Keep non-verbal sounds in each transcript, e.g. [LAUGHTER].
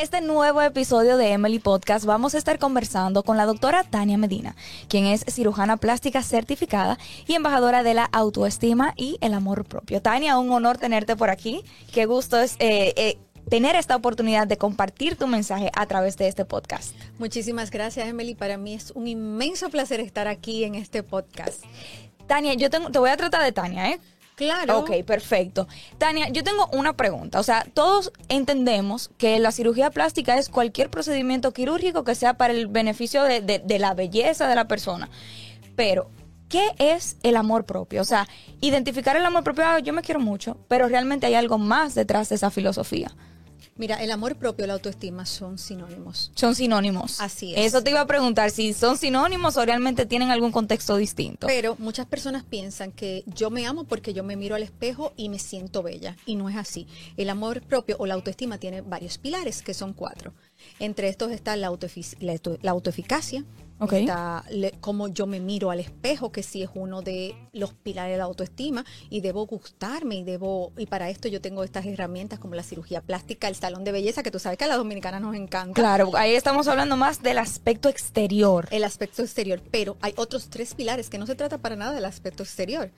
este nuevo episodio de Emily Podcast vamos a estar conversando con la doctora Tania Medina, quien es cirujana plástica certificada y embajadora de la autoestima y el amor propio. Tania, un honor tenerte por aquí. Qué gusto es eh, eh, tener esta oportunidad de compartir tu mensaje a través de este podcast. Muchísimas gracias, Emily. Para mí es un inmenso placer estar aquí en este podcast. Tania, yo tengo, te voy a tratar de Tania, ¿eh? Claro. Ok, perfecto. Tania, yo tengo una pregunta. O sea, todos entendemos que la cirugía plástica es cualquier procedimiento quirúrgico que sea para el beneficio de, de- la belleza de la persona. Pero, ¿qué es el amor propio? O sea, identificar el amor propio, ah, yo me quiero mucho, pero realmente hay algo más detrás de esa filosofía. Mira, el amor propio y la autoestima son sinónimos. Son sinónimos. Así es. Eso te iba a preguntar, si son sinónimos o realmente tienen algún contexto distinto. Pero muchas personas piensan que yo me amo porque yo me miro al espejo y me siento bella. Y no es así. El amor propio o la autoestima tiene varios pilares, que son cuatro. Entre estos está la, autoefic- la auto- la autoeficacia, Ok. está le- cómo yo me miro al espejo, que sí es uno de los pilares de la autoestima, y debo gustarme, y debo, y para esto yo tengo estas herramientas como la cirugía plástica, el salón de belleza, que tú sabes que a las dominicanas nos encanta. Claro, ahí estamos hablando más del aspecto exterior. El aspecto exterior, pero hay otros tres pilares que no se trata para nada del aspecto exterior.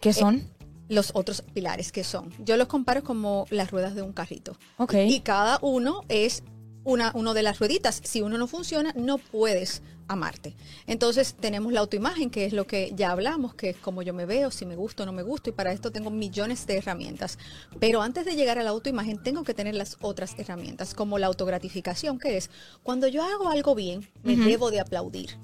¿Qué son? los otros pilares que son. Yo los comparo como las ruedas de un carrito. Ok. Y cada uno es una uno de las rueditas. Si uno no funciona, no puedes amarte. Entonces tenemos la autoimagen, que es lo que ya hablamos, que es como yo me veo, si me gusto o no me gusto, y para esto tengo millones de herramientas. Pero antes de llegar a la autoimagen, tengo que tener las otras herramientas, como la autogratificación, que es cuando yo hago algo bien, me debo de aplaudir.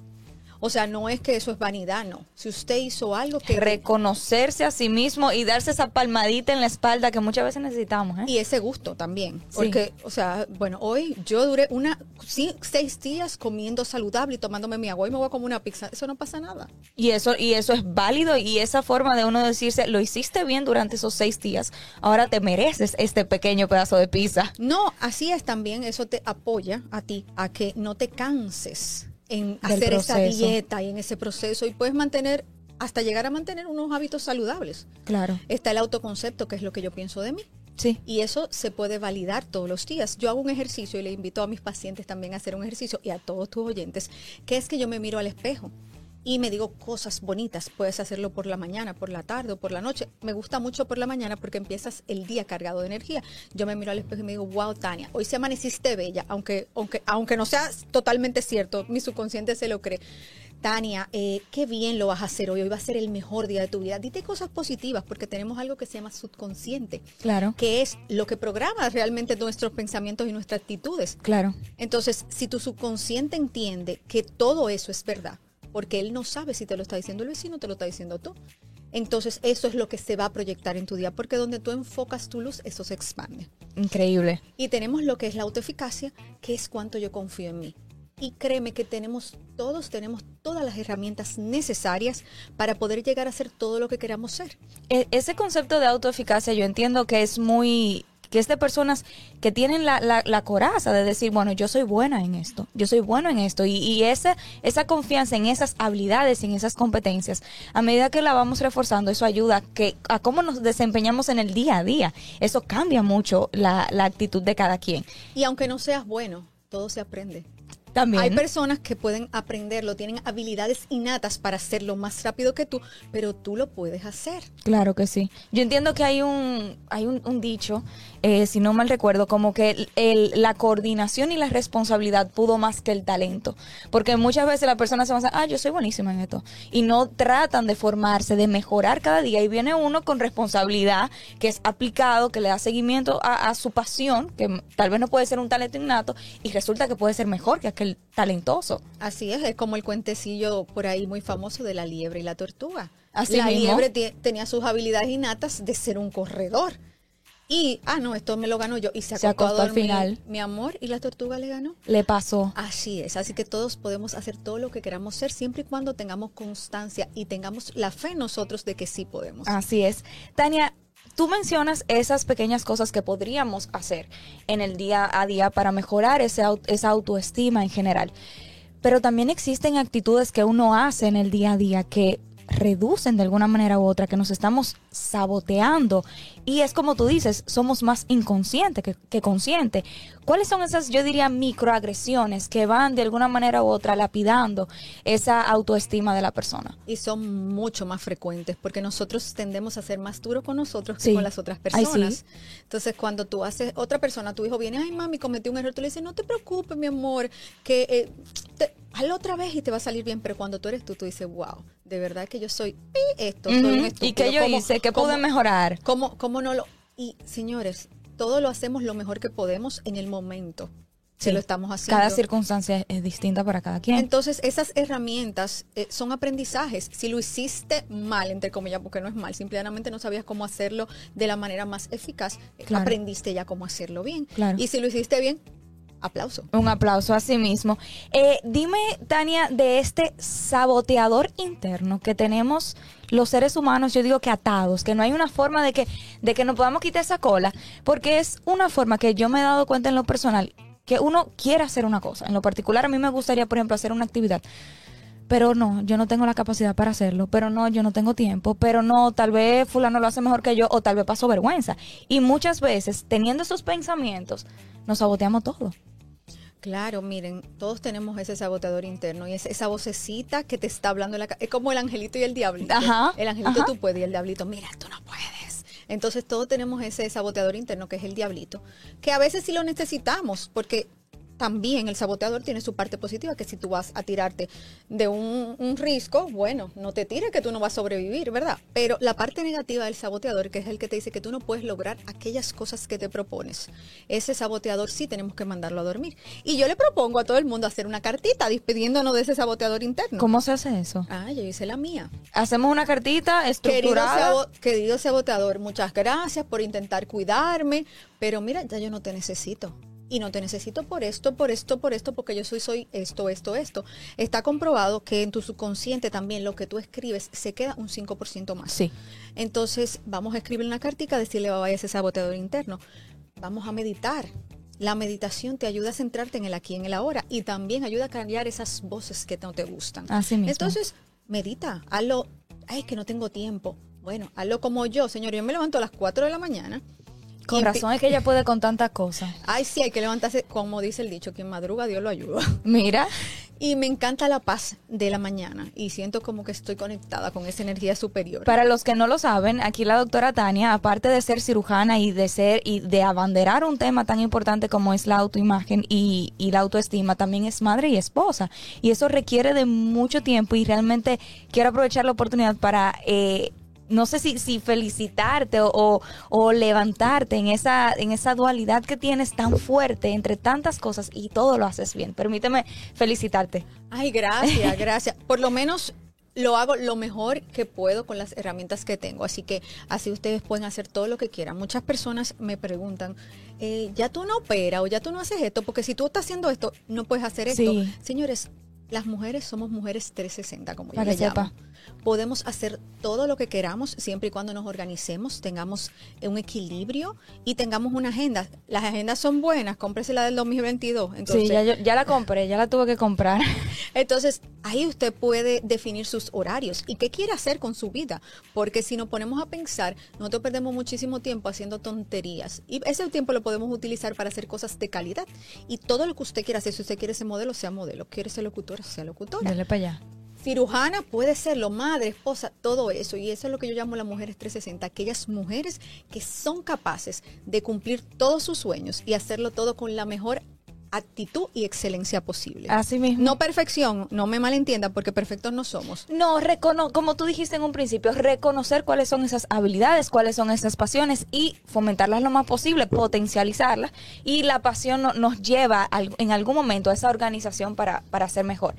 O sea, no es que eso es vanidad, no. Si usted hizo algo que reconocerse a sí mismo y darse esa palmadita en la espalda que muchas veces necesitamos. ¿eh? Y ese gusto también. Sí. Porque, o sea, bueno, hoy yo duré una seis días comiendo saludable y tomándome mi agua y me voy a comer una pizza. Eso no pasa nada. Y eso, y eso es válido y esa forma de uno decirse, lo hiciste bien durante esos seis días, ahora te mereces este pequeño pedazo de pizza. No, así es también. Eso te apoya a ti a que no te canses en hacer esa dieta y en ese proceso y puedes mantener hasta llegar a mantener unos hábitos saludables. Claro. Está el autoconcepto, que es lo que yo pienso de mí. Sí. Y eso se puede validar todos los días. Yo hago un ejercicio y le invito a mis pacientes también a hacer un ejercicio y a todos tus oyentes, que es que yo me miro al espejo y me digo cosas bonitas. Puedes hacerlo por la mañana, por la tarde o por la noche. Me gusta mucho por la mañana porque empiezas el día cargado de energía. Yo me miro al espejo y me digo, wow, Tania, hoy se amaneciste bella, aunque, aunque, aunque no sea totalmente cierto, mi subconsciente se lo cree. Tania, eh, qué bien lo vas a hacer hoy, hoy va a ser el mejor día de tu vida. Dite cosas positivas porque tenemos algo que se llama subconsciente Claro. que es lo que programa realmente nuestros pensamientos y nuestras actitudes. Claro. Entonces, si tu subconsciente entiende que todo eso es verdad, porque él no sabe si te lo está diciendo el vecino o te lo está diciendo tú, entonces eso es lo que se va a proyectar en tu día, porque donde tú enfocas tu luz, eso se expande. Increíble. Y tenemos lo que es la autoeficacia, que es cuánto yo confío en mí. Y créeme que tenemos, todos tenemos todas las herramientas necesarias para poder llegar a ser todo lo que queramos ser. E- ese concepto de autoeficacia yo entiendo que es muy que es de personas que tienen la, la, la coraza de decir, bueno, yo soy buena en esto, yo soy bueno en esto, y, y esa, esa confianza en esas habilidades, en esas competencias, a medida que la vamos reforzando, eso ayuda a que, a cómo nos desempeñamos en el día a día. Eso cambia mucho la, la actitud de cada quien. Y aunque no seas bueno, todo se aprende. También. Hay personas que pueden aprenderlo, tienen habilidades innatas para hacerlo más rápido que tú, pero tú lo puedes hacer. Claro que sí. Yo entiendo que hay un, hay un, un dicho, eh, si no mal recuerdo, como que el- el- la coordinación y la responsabilidad pudo más que el talento. Porque muchas veces las personas se van a decir, ah, yo soy buenísima en esto. Y no tratan de formarse, de mejorar cada día. Y viene uno con responsabilidad, que es aplicado, que le da seguimiento a, a su pasión, que tal vez no puede ser un talento innato, y resulta que puede ser mejor que aquel talentoso. Así es, es como el cuentecillo por ahí muy famoso de la liebre y la tortuga. Así la mismo. liebre tenía sus habilidades innatas de ser un corredor. Y, ah, no, esto me lo ganó yo. Y se Se acostó, a acostó al final. Mi amor, y la tortuga le ganó. Le pasó. Así es, así que todos podemos hacer todo lo que queramos ser siempre y cuando tengamos constancia y tengamos la fe en nosotros de que sí podemos. Así es. Tania, tú mencionas esas pequeñas cosas que podríamos hacer en el día a día para mejorar ese esa autoestima en general. Pero también existen actitudes que uno hace en el día a día que reducen de alguna manera u otra, que nos estamos saboteando. Y es como tú dices, somos más inconscientes que, que conscientes. ¿Cuáles son esas, yo diría, microagresiones que van de alguna manera u otra lapidando esa autoestima de la persona? Y son mucho más frecuentes porque nosotros tendemos a ser más duros con nosotros que Sí. con las otras Ay, personas. sí. Entonces, cuando tú haces, otra persona, tu hijo viene, ay mami, cometí un error, tú le dices, no te preocupes, mi amor, que eh, te- hazlo otra vez y te va a salir bien. Pero cuando tú eres tú, tú dices, wow, de verdad que yo soy pi, esto, soy un estúpido. ¿Y qué yo ¿Cómo- hice? ¿Qué pude mejorar? ¿Cómo, cómo no lo...? Y, señores, todo lo hacemos lo mejor que podemos en el momento Sí. lo estamos haciendo. Cada circunstancia es distinta para cada quien. Entonces, esas herramientas eh, son aprendizajes. Si lo hiciste mal, entre comillas, porque no es mal, simplemente no sabías cómo hacerlo de la manera más eficaz, eh, Claro. aprendiste ya cómo hacerlo bien. Claro. Y si lo hiciste bien, aplauso. Un aplauso a sí mismo. Eh, dime, Tania, de este saboteador interno que tenemos los seres humanos, yo digo que atados, que no hay una forma de que, de que nos podamos quitar esa cola, porque es una forma que yo me he dado cuenta en lo personal, que uno quiere hacer una cosa. En lo particular, a mí me gustaría, por ejemplo, hacer una actividad. Pero no, yo no tengo la capacidad para hacerlo, pero no, yo no tengo tiempo, pero no, tal vez fulano lo hace mejor que yo o tal vez paso vergüenza. Y muchas veces, teniendo esos pensamientos, nos saboteamos todo. Claro, miren, todos tenemos ese saboteador interno y es esa vocecita que te está hablando en la Es como el angelito y el diablito. Ajá, El angelito ajá. tú puedes y el diablito, mira, tú no puedes. Entonces todos tenemos ese saboteador interno que es el diablito, que a veces sí lo necesitamos porque también el saboteador tiene su parte positiva, que si tú vas a tirarte de un, un risco, bueno, no te tires que tú no vas a sobrevivir, ¿verdad? Pero la parte negativa del saboteador, que es el que te dice que tú no puedes lograr aquellas cosas que te propones, ese saboteador sí tenemos que mandarlo a dormir. Y yo le propongo a todo el mundo hacer una cartita despidiéndonos de ese saboteador interno. ¿Cómo se hace eso? Ah, yo hice la mía. Hacemos una cartita Querido, estructurada. sabo- querido saboteador, muchas gracias por intentar cuidarme, pero mira, ya yo no te necesito. Y no te necesito por esto, por esto, por esto, porque yo soy, soy esto, esto, esto. Está comprobado que en tu subconsciente también lo que tú escribes se queda un 5% más. Sí. Entonces, vamos a escribir una cartica, decirle bye bye a ese saboteador interno. Vamos a meditar. La meditación te ayuda a centrarte en el aquí, en el ahora, y también ayuda a cambiar esas voces que no te gustan. Así mismo. Entonces, medita, hazlo. Ay, es que no tengo tiempo. Bueno, hazlo como yo, señor. Yo me levanto a las 4 de la mañana. Con y razón es que ella puede con tantas cosas. [LAUGHS] Ay, sí, hay que levantarse, como dice el dicho, quien madruga, Dios lo ayuda. [LAUGHS] Mira, Y me encanta la paz de la mañana y siento como que estoy conectada con esa energía superior. para los que no lo saben, aquí la doctora Tania, aparte de ser cirujana y de ser y de abanderar un tema tan importante como es la autoimagen y, y la autoestima, también es madre y esposa. Y eso requiere de mucho tiempo y realmente quiero aprovechar la oportunidad para... eh, no sé si, si felicitarte o, o- o levantarte en esa, en esa dualidad que tienes tan fuerte entre tantas cosas y todo lo haces bien. Permíteme felicitarte. Ay, gracias, [LAUGHS] gracias. Por lo menos lo hago lo mejor que puedo con las herramientas que tengo. Así que así ustedes pueden hacer todo lo que quieran. Muchas personas me preguntan, eh, ya tú no operas o ya tú no haces esto, porque si tú estás haciendo esto, no puedes hacer esto. Sí. Señores, las mujeres somos mujeres 360, como yo Para le llamo. Podemos hacer todo lo que queramos siempre y cuando nos organicemos, tengamos un equilibrio y tengamos una agenda. Las agendas son buenas, cómprese la del 2022. Entonces, sí, ya, yo- ya la compré, ya la tuve que comprar. [LAUGHS] entonces, ahí usted puede definir sus horarios y qué quiere hacer con su vida. Porque si nos ponemos a pensar, nosotros perdemos muchísimo tiempo haciendo tonterías. Y ese tiempo lo podemos utilizar para hacer cosas de calidad. Y todo lo que usted quiera hacer, si usted quiere ser modelo, sea modelo. Quiere ser locutora, sea locutora. Dale para allá. Cirujana puede serlo, madre, esposa, todo eso. Y eso es lo que yo llamo las mujeres 360, aquellas mujeres que son capaces de cumplir todos sus sueños y hacerlo todo con la mejor actitud y excelencia posible. Así mismo. No perfección, no me malentienda, porque perfectos no somos. No, recono como tú dijiste en un principio, reconocer cuáles son esas habilidades, cuáles son esas pasiones y fomentarlas lo más posible, potencializarlas. Y la pasión no- nos lleva al- en algún momento a esa organización para, para ser mejor.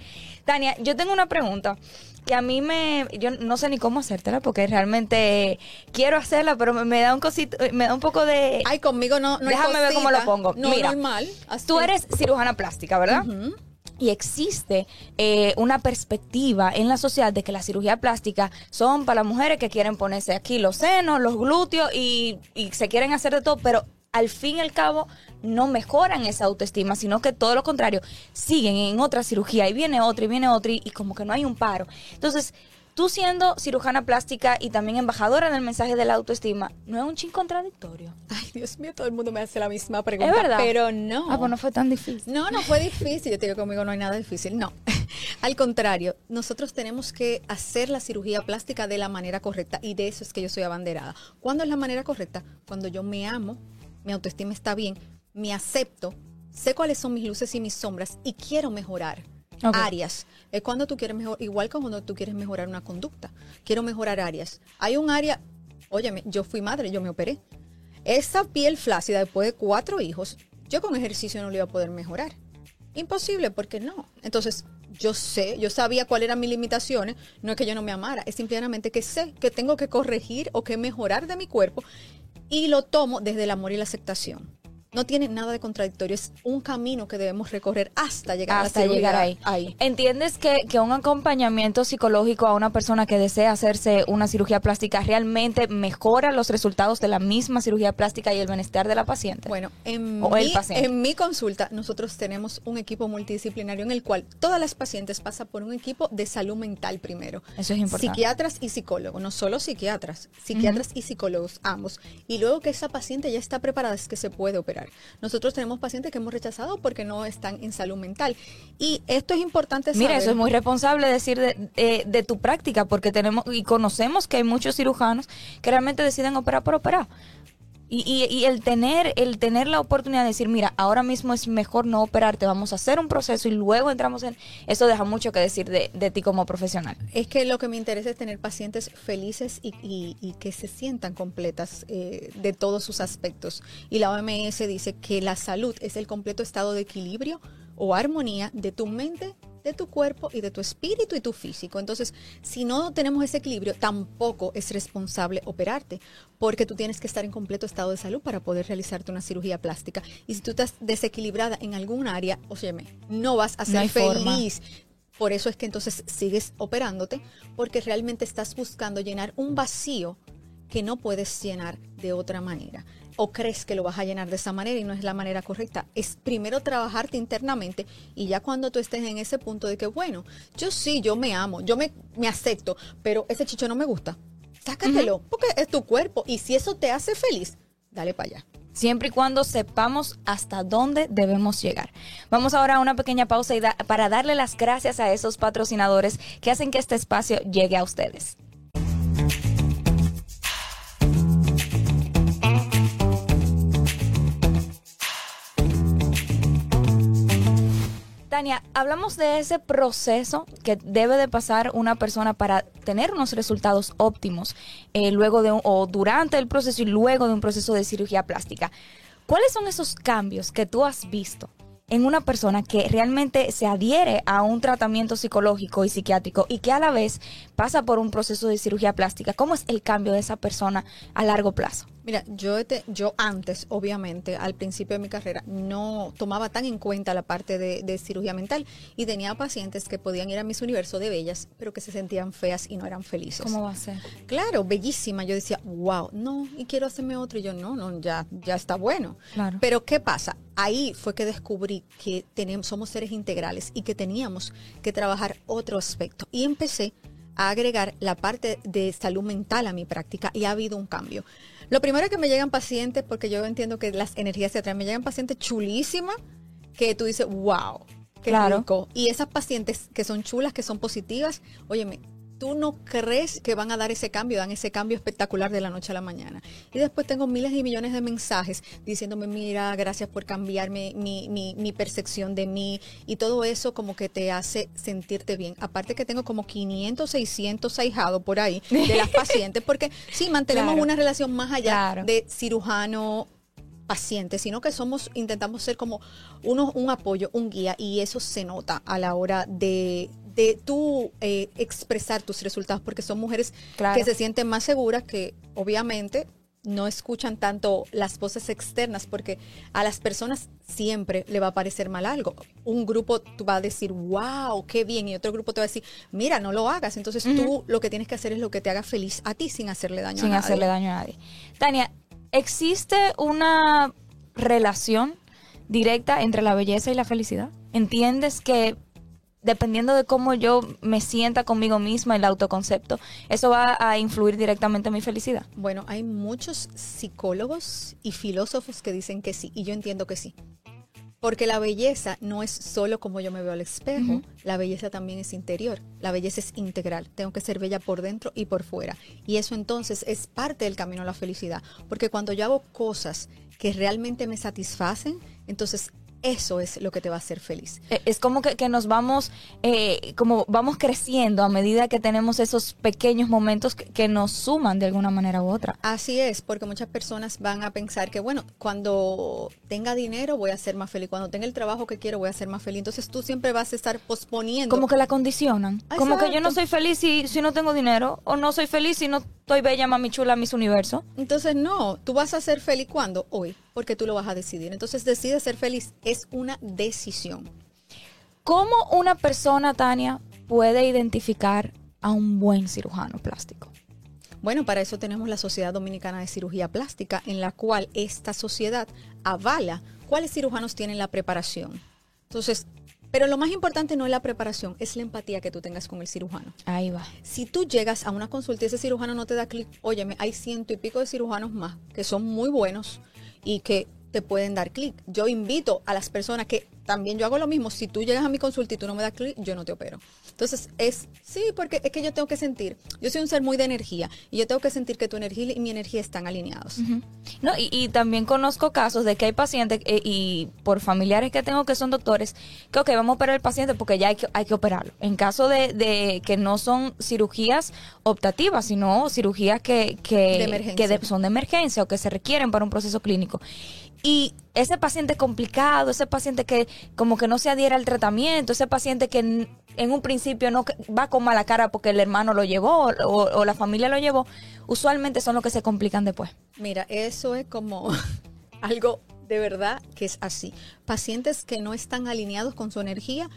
Tania, yo tengo una pregunta que a mí me, yo no sé ni cómo hacértela porque realmente quiero hacerla, pero me, me da un cosito, me da un poco de... Ay, conmigo no, no Déjame ver cómo lo pongo. No, Mira, normal. así. Tú eres cirujana plástica, ¿verdad? Y existe eh, una perspectiva en la sociedad de que la cirugía plástica son para las mujeres que quieren ponerse aquí los senos, los glúteos y, y se quieren hacer de todo, pero al fin y al cabo no mejoran esa autoestima, sino que todo lo contrario, siguen en otra cirugía y viene otra y viene otra y, y como que no hay un paro. Entonces, tú siendo cirujana plástica y también embajadora del mensaje de la autoestima, ¿no es un chin contradictorio? Ay, Dios mío, todo el mundo me hace la misma pregunta. ¿Es verdad? Pero no. Ah, pues no fue tan difícil. No, no fue difícil. Yo te digo conmigo no hay nada difícil. No. [LAUGHS] Al contrario, nosotros tenemos que hacer la cirugía plástica de la manera correcta y de eso es que yo soy abanderada. ¿Cuándo es la manera correcta? Cuando yo me amo, mi autoestima está bien, me acepto, sé cuáles son mis luces y mis sombras y quiero mejorar Ok. áreas. Es cuando tú quieres mejorar, igual que cuando tú quieres mejorar una conducta. Quiero mejorar áreas. Hay un área, óyeme, yo fui madre, yo me operé. Esa piel flácida después de cuatro hijos, yo con ejercicio no lo iba a poder mejorar. Imposible, porque no. Entonces, yo sé, yo sabía cuáles eran mis limitaciones. No es que yo no me amara, es simplemente que sé que tengo que corregir o que mejorar de mi cuerpo y lo tomo desde el amor y la aceptación. No tiene nada de contradictorio, es un camino que debemos recorrer hasta llegar hasta a llegar ahí. ahí. ¿Entiendes que, que un acompañamiento psicológico a una persona que desea hacerse una cirugía plástica realmente mejora los resultados de la misma cirugía plástica y el bienestar de la paciente? Bueno, en, O el mi, paciente. en mi consulta nosotros tenemos un equipo multidisciplinario en el cual todas las pacientes pasan por un equipo de salud mental primero. Eso es importante. Psiquiatras y psicólogos, no solo psiquiatras, psiquiatras y psicólogos ambos. Y luego que esa paciente ya está preparada es que se puede operar. Nosotros tenemos pacientes que hemos rechazado porque no están en salud mental. Y esto es importante Mira, saber. eso es muy responsable decir de, de- de tu práctica, porque tenemos y conocemos que hay muchos cirujanos que realmente deciden operar por operar. Y, y- y el tener el tener la oportunidad de decir, mira, ahora mismo es mejor no operarte, vamos a hacer un proceso y luego entramos en... Eso deja mucho que decir de, de ti como profesional. Es que lo que me interesa es tener pacientes felices y, que se sientan completas eh, de todos sus aspectos. Y la OMS dice que la salud es el completo estado de equilibrio o armonía de tu mente, de tu cuerpo y de tu espíritu y tu físico. Entonces, si no tenemos ese equilibrio, tampoco es responsable operarte, porque tú tienes que estar en completo estado de salud para poder realizarte una cirugía plástica. Y si tú estás desequilibrada en algún área, óyeme, no vas a No ser forma. feliz. Por eso es que entonces sigues operándote, porque realmente estás buscando llenar un vacío que no puedes llenar de otra manera. O crees que lo vas a llenar de esa manera y no es la manera correcta. Es primero trabajarte internamente y ya cuando tú estés en ese punto de que, bueno, yo sí, yo me amo, yo me, me acepto, pero ese chicho no me gusta. Sácatelo, porque es tu cuerpo. Y si eso te hace feliz, dale para allá. Siempre y cuando sepamos hasta dónde debemos llegar. Vamos ahora a una pequeña pausa y da- para darle las gracias a esos patrocinadores que hacen que este espacio llegue a ustedes. Tania, hablamos de ese proceso que debe de pasar una persona para tener unos resultados óptimos eh, luego de o durante el proceso y luego de un proceso de cirugía plástica. ¿Cuáles son esos cambios que tú has visto en una persona que realmente se adhiere a un tratamiento psicológico y psiquiátrico y que a la vez pasa por un proceso de cirugía plástica? ¿Cómo es el cambio de esa persona a largo plazo? Mira, yo, te- yo antes, obviamente, al principio de mi carrera, no tomaba tan en cuenta la parte de, de cirugía mental y tenía pacientes que podían ir a mis universo de bellas, pero que se sentían feas y no eran felices. ¿Cómo va a ser? Claro, bellísima. Yo decía, wow, no, y quiero hacerme otro. Y yo, no, no, ya, ya está bueno. Claro. Pero ¿qué pasa? Ahí fue que descubrí que tenemos, somos seres integrales y que teníamos que trabajar otro aspecto. Y empecé a agregar la parte de salud mental a mi práctica y ha habido un cambio. Lo primero es que me llegan pacientes, porque yo entiendo que las energías se atraen, me llegan pacientes chulísimas que tú dices, wow, qué Claro. rico. Y esas pacientes que son chulas, que son positivas, óyeme, tú no crees que van a dar ese cambio, dan ese cambio espectacular de la noche a la mañana. Y después tengo miles y millones de mensajes diciéndome, mira, gracias por cambiarme mi, mi, mi percepción de mí. Y todo eso como que te hace sentirte bien. Aparte que tengo como 500, 600 ahijados por ahí de las [LAUGHS] pacientes, porque sí, mantenemos Claro. una relación más allá Claro. de cirujano paciente, sino que somos, intentamos ser como uno, un apoyo, un guía, y eso se nota a la hora de, de tú eh, expresar tus resultados, porque son mujeres Claro. que se sienten más seguras, que obviamente no escuchan tanto las voces externas, porque a las personas siempre le va a parecer mal algo. Un grupo tú va a decir, wow, qué bien, y otro grupo te va a decir, mira, no lo hagas. Entonces tú lo que tienes que hacer es lo que te haga feliz a ti sin hacerle daño a sin nadie. hacerle daño a nadie. Tania, ¿existe una relación directa entre la belleza y la felicidad? ¿Entiendes que dependiendo de cómo yo me sienta conmigo misma, el autoconcepto, eso va a influir directamente en mi felicidad. Bueno, hay muchos psicólogos y filósofos que dicen que sí, y yo entiendo que sí. Porque la belleza no es solo como yo me veo al espejo, la belleza también es interior, la belleza es integral, tengo que ser bella por dentro y por fuera. Y eso entonces es parte del camino a la felicidad, porque cuando yo hago cosas que realmente me satisfacen, entonces eso es lo que te va a hacer feliz. Eh, es como que, que nos vamos, eh, como vamos creciendo a medida que tenemos esos pequeños momentos que, que, nos suman de alguna manera u otra. Así es, porque muchas personas van a pensar que, bueno, cuando tenga dinero voy a ser más feliz, cuando tenga el trabajo que quiero voy a ser más feliz. Entonces tú siempre vas a estar posponiendo. Como que la condicionan. Exacto. Como que yo no soy feliz si, si no tengo dinero, o no soy feliz si no estoy bella, mami chula, mis universo. Entonces no, tú vas a ser feliz cuando? Hoy porque tú lo vas a decidir. Entonces decide ser feliz, es una decisión. ¿Cómo una persona, Tania, puede identificar a un buen cirujano plástico? Bueno, para eso tenemos la Sociedad Dominicana de Cirugía Plástica, en la cual esta sociedad avala cuáles cirujanos tienen la preparación. Entonces, pero lo más importante no es la preparación, es la empatía que tú tengas con el cirujano. Ahí va. Si tú llegas a una consulta y ese cirujano no te da clic, óyeme, hay ciento y pico de cirujanos más que son muy buenos y que te pueden dar clic. Yo invito a las personas que también yo hago lo mismo. Si tú llegas a mi consulta y tú no me das clic, yo no te opero. Entonces, es, sí, porque es que yo tengo que sentir, yo soy un ser muy de energía y yo tengo que sentir que tu energía y mi energía están alineados. Uh -huh. No, y, y, también conozco casos de que hay pacientes eh, y por familiares que tengo que son doctores, que ok, vamos a operar al paciente porque ya hay que, hay que operarlo. En caso de, de que no son cirugías optativas, sino cirugías que, que, de que de, son de emergencia o que se requieren para un proceso clínico. Y ese paciente complicado, ese paciente que como que no se adhiera al tratamiento, ese paciente que en, un principio no va con mala cara porque el hermano lo llevó o, o, la familia lo llevó, usualmente son los que se complican después. Mira, eso es como [LAUGHS] algo de verdad que es así. Pacientes que no están alineados con su energía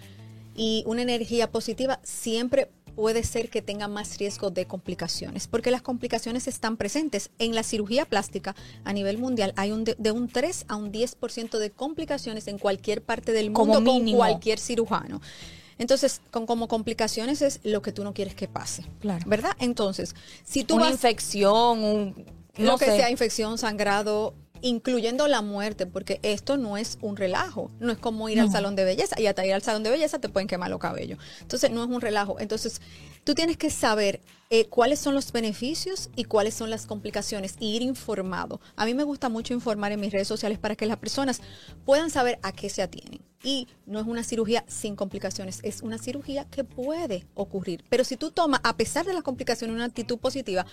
y una energía positiva siempre puede ser que tenga más riesgo de complicaciones, porque las complicaciones están presentes. En la cirugía plástica a nivel mundial hay un de, de un 3 a un 10% de complicaciones en cualquier parte del mundo Como con cualquier cirujano. Entonces, con, como complicaciones es lo que tú no quieres que pase. Claro. ¿Verdad? Entonces, si tú Una vas, infección, un, no lo que sé. sea infección, sangrado, incluyendo la muerte, porque esto no es un relajo, no es como ir No. al salón de belleza y hasta ir al salón de belleza te pueden quemar los cabellos. Entonces no es un relajo. Entonces tú tienes que saber eh, cuáles son los beneficios y cuáles son las complicaciones y ir informado. A mí me gusta mucho informar en mis redes sociales para que las personas puedan saber a qué se atienen. Y no es una cirugía sin complicaciones, es una cirugía que puede ocurrir. Pero si tú tomas, a pesar de las complicaciones, una actitud positiva,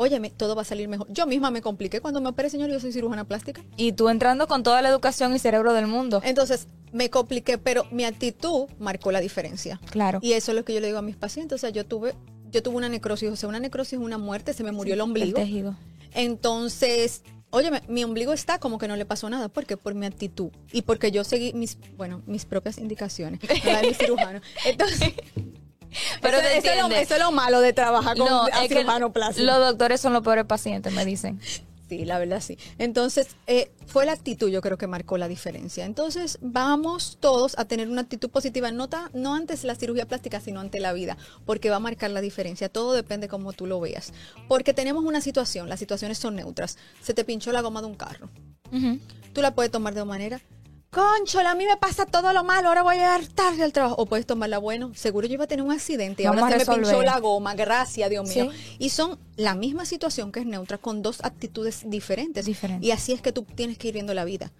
óyeme, todo va a salir mejor. Yo misma me compliqué cuando me operé, señor, yo soy cirujana plástica. Y tú entrando con toda la educación y cerebro del mundo. Entonces, me compliqué, pero mi actitud marcó la diferencia. Claro. Y eso es lo que yo le digo a mis pacientes. O sea, yo tuve, yo tuve una necrosis, o sea, una necrosis es una muerte, se me murió el ombligo. El tejido. Entonces, óyeme, mi ombligo está como que no le pasó nada. ¿Por qué? Por mi actitud. Y porque yo seguí mis, bueno, mis propias indicaciones, [LAUGHS] no la de mi cirujano. Entonces, [LAUGHS] Pero eso, es lo, entiende. eso es lo malo de trabajar con No, es que plástico. los doctores son los peores pacientes, me dicen. [LAUGHS] Sí, la verdad sí. Entonces, eh, fue la actitud, yo creo que marcó la diferencia. Entonces, vamos todos a tener una actitud positiva, no, ta- no antes la cirugía plástica, sino ante la vida, porque va a marcar la diferencia. Todo depende cómo tú lo veas. Porque tenemos una situación, las situaciones son neutras. Se te pinchó la goma de un carro. Tú la puedes tomar de manera, conchola, a mí me pasa todo lo malo, ahora voy a llegar tarde al trabajo. O puedes tomarla, bueno, seguro yo iba a tener un accidente y Vamos ahora se me pinchó resolver. la goma, gracias, Dios mío. Sí. Y son la misma situación que es neutra con dos actitudes diferentes. Diferentes. Y así es que tú tienes que ir viendo la vida.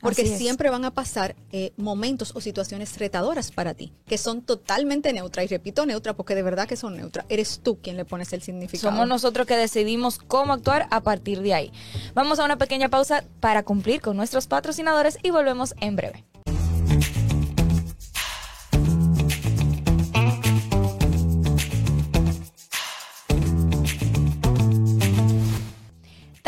Porque siempre van a pasar eh, momentos o situaciones retadoras para ti, que son totalmente neutras. Y repito neutra porque de verdad que son neutras. Eres tú quien le pones el significado. Somos nosotros que decidimos cómo actuar a partir de ahí. Vamos a una pequeña pausa para cumplir con nuestros patrocinadores y volvemos en breve.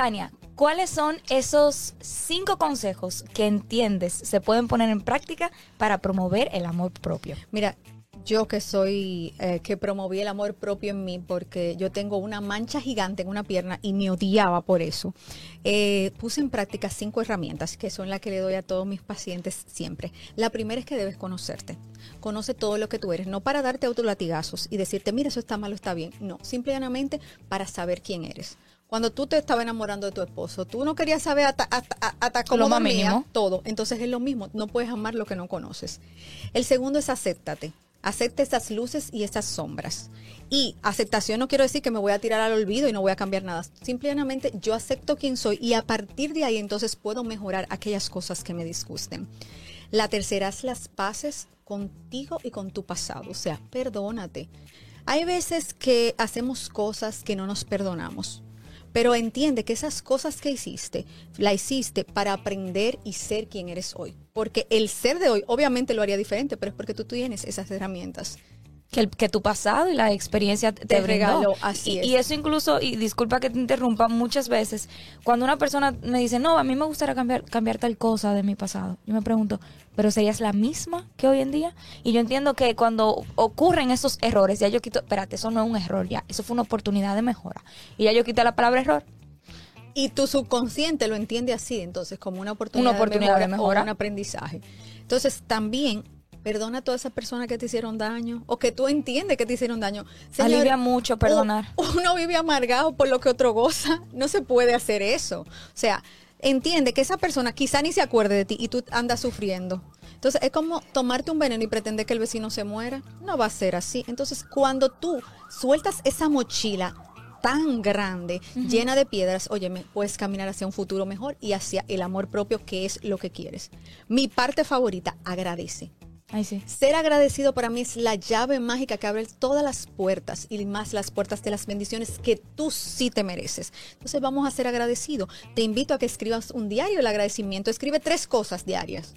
Tania, ¿cuáles son esos cinco consejos que entiendes se pueden poner en práctica para promover el amor propio? Mira, yo que soy, eh, que promoví el amor propio en mí porque yo tengo una mancha gigante en una pierna y me odiaba por eso, eh, puse en práctica cinco herramientas que son las que le doy a todos mis pacientes siempre. La primera es que debes conocerte. Conoce todo lo que tú eres, no para darte autolatigazos y decirte, mira, eso está mal o está bien. No, simplemente para saber quién eres cuando tú te estabas enamorando de tu esposo, tú no querías saber hasta, hasta, cómo dormía, todo. Entonces es lo mismo, no puedes amar lo que no conoces. El segundo es acéptate. Acepte estas luces y estas sombras. Y aceptación no quiero decir que me voy a tirar al olvido y no voy a cambiar nada. Simplemente yo acepto quién soy y a partir de ahí entonces puedo mejorar aquellas cosas que me disgusten. La tercera es las paces contigo y con tu pasado. O sea, perdónate. Hay veces que hacemos cosas que no nos perdonamos. Pero entiende que esas cosas que hiciste, la hiciste para aprender y ser quien eres hoy. Porque el ser de hoy obviamente lo haría diferente, pero es porque tú tienes esas herramientas que, que tu pasado y la experiencia te, te regaló. Así y, es. y eso incluso, y disculpa que te interrumpa, muchas veces, cuando una persona me dice, no, a mí me gustaría cambiar, cambiar tal cosa de mi pasado, yo me pregunto, ¿pero serías la misma que hoy en día? Y yo entiendo que cuando ocurren esos errores, ya yo quito, espérate, eso no es un error ya, eso fue una oportunidad de mejora. Y ya yo quité la palabra error. Y tu subconsciente lo entiende así, entonces, como una oportunidad, una oportunidad de, mejora, o un aprendizaje. Entonces, también Perdona a todas esas personas que te hicieron daño o que tú entiendes que te hicieron daño. Alivia mucho perdonar. Uno vive amargado por lo que otro goza. No se puede hacer eso. O sea, entiende que esa persona quizá ni se acuerde de ti y tú andas sufriendo. Entonces es como tomarte un veneno y pretender que el vecino se muera. No va a ser así. Entonces cuando tú sueltas esa mochila tan grande, llena de piedras, óyeme, puedes caminar hacia un futuro mejor y hacia el amor propio que es lo que quieres. Mi parte favorita, agradece. Ser agradecido para mí es la llave mágica que abre todas las puertas y más las puertas de las bendiciones que tú sí te mereces. Entonces vamos a ser agradecidos. Te invito a que escribas un diario del agradecimiento. Escribe tres cosas diarias.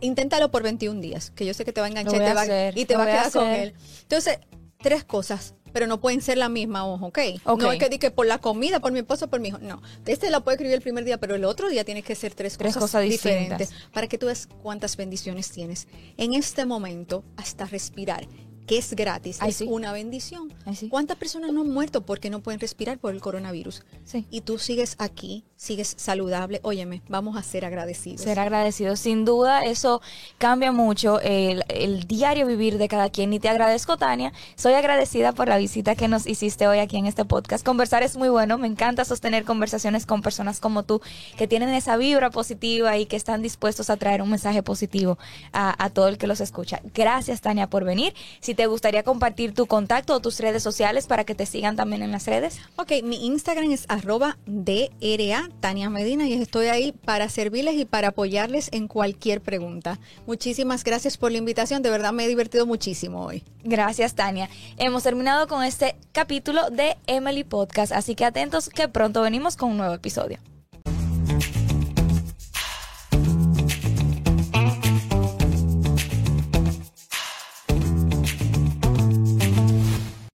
Inténtalo por 21 días, que yo sé que te va a enganchar y te va, a quedar con él. Entonces, tres cosas pero no pueden ser la misma, ojo, ¿ok? No es que di que por la comida, por mi esposo, por mi hijo. No. Este lo puede escribir el primer día, pero el otro día tiene que ser tres, cosas, diferentes para que tú veas cuántas bendiciones tienes. En este momento, hasta respirar que es gratis, es una bendición. ¿Cuántas personas no han muerto porque no pueden respirar por el coronavirus? Y tú sigues aquí, sigues saludable. Óyeme, vamos a ser agradecidos. Ser agradecidos, sin duda, eso cambia mucho el, el, diario vivir de cada quien. Y te agradezco, Tania. Soy agradecida por la visita que nos hiciste hoy aquí en este podcast. Conversar es muy bueno. Me encanta sostener conversaciones con personas como tú que tienen esa vibra positiva y que están dispuestos a traer un mensaje positivo a, a todo el que los escucha. Gracias, Tania, por venir. Si te gustaría compartir tu contacto o tus redes sociales para que te sigan también en las redes. Ok, mi Instagram es arroba DRA Tania Medina y estoy ahí para servirles y para apoyarles en cualquier pregunta. Muchísimas gracias por la invitación, de verdad me he divertido muchísimo hoy. Gracias Tania. Hemos terminado con este capítulo de Emily Podcast, así que atentos que pronto venimos con un nuevo episodio.